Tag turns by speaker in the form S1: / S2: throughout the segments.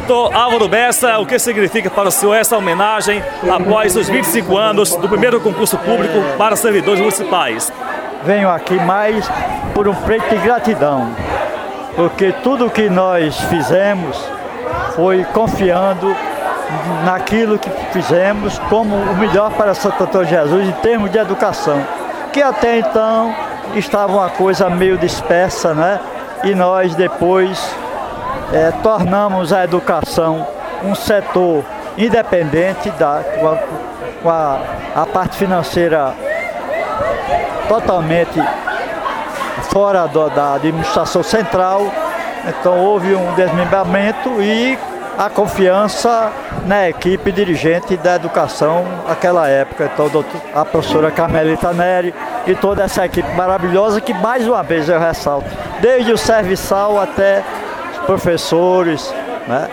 S1: Doutor Álvaro Bessa, o que significa para o senhor essa homenagem após os 25 anos do primeiro concurso público para servidores municipais?
S2: Venho aqui mais por um preto de gratidão, porque tudo que nós fizemos foi confiando naquilo que fizemos como o melhor para Santo Antônio Jesus em termos de educação, que até então estava uma coisa meio dispersa, né? E nós depois é, tornamos a educação um setor independente da, com, a, com a, a parte financeira totalmente fora do, da administração central. Então houve um desmembramento e a confiança na equipe dirigente da educação naquela época. Então a professora Carmelita Neri e toda essa equipe maravilhosa que mais uma vez eu ressalto, desde o serviçal até professores, né?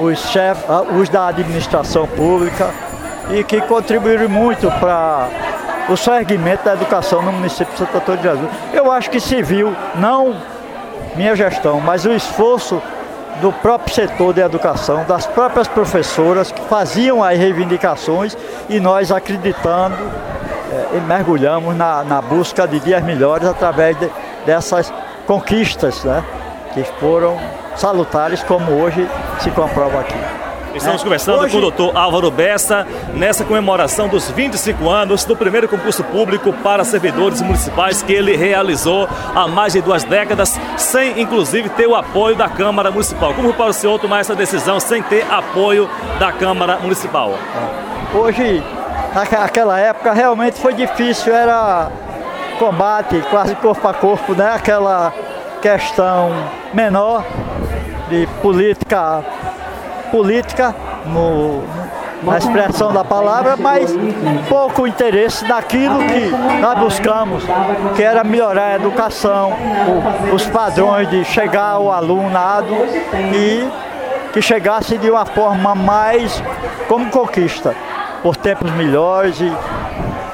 S2: os chefes, ah, os da administração pública e que contribuíram muito para o segmento da educação no município de Santo Antônio de Jesus. Eu acho que se viu, não minha gestão, mas o esforço do próprio setor de educação, das próprias professoras que faziam as reivindicações e nós acreditando é, e mergulhamos na, na busca de dias melhores através de, dessas conquistas, né? Que foram salutares, como hoje se comprova aqui.
S1: Estamos é. conversando Hoje... com o doutor Álvaro Bessa nessa comemoração dos 25 anos do primeiro concurso público para servidores municipais que ele realizou há mais de duas décadas, sem inclusive ter o apoio da Câmara Municipal. Como para o senhor tomar essa decisão sem ter apoio da Câmara Municipal?
S2: Hoje, naquela época, realmente foi difícil, era combate quase corpo a corpo, né? Aquela questão menor de política, política no, na expressão da palavra, mas pouco interesse naquilo que nós buscamos, que era melhorar a educação, os padrões de chegar ao alunado e que chegasse de uma forma mais como conquista, por tempos melhores e,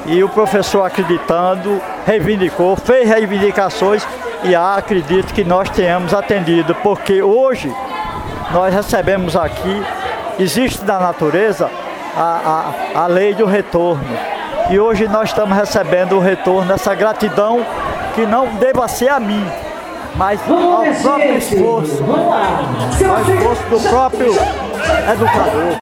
S2: e o professor acreditando, reivindicou, fez reivindicações e acredito que nós tenhamos atendido, porque hoje nós recebemos aqui, existe na natureza a, a, a lei do retorno. E hoje nós estamos recebendo o retorno, essa gratidão que não deva ser a mim, mas ao próprio esforço, ao esforço do próprio educador.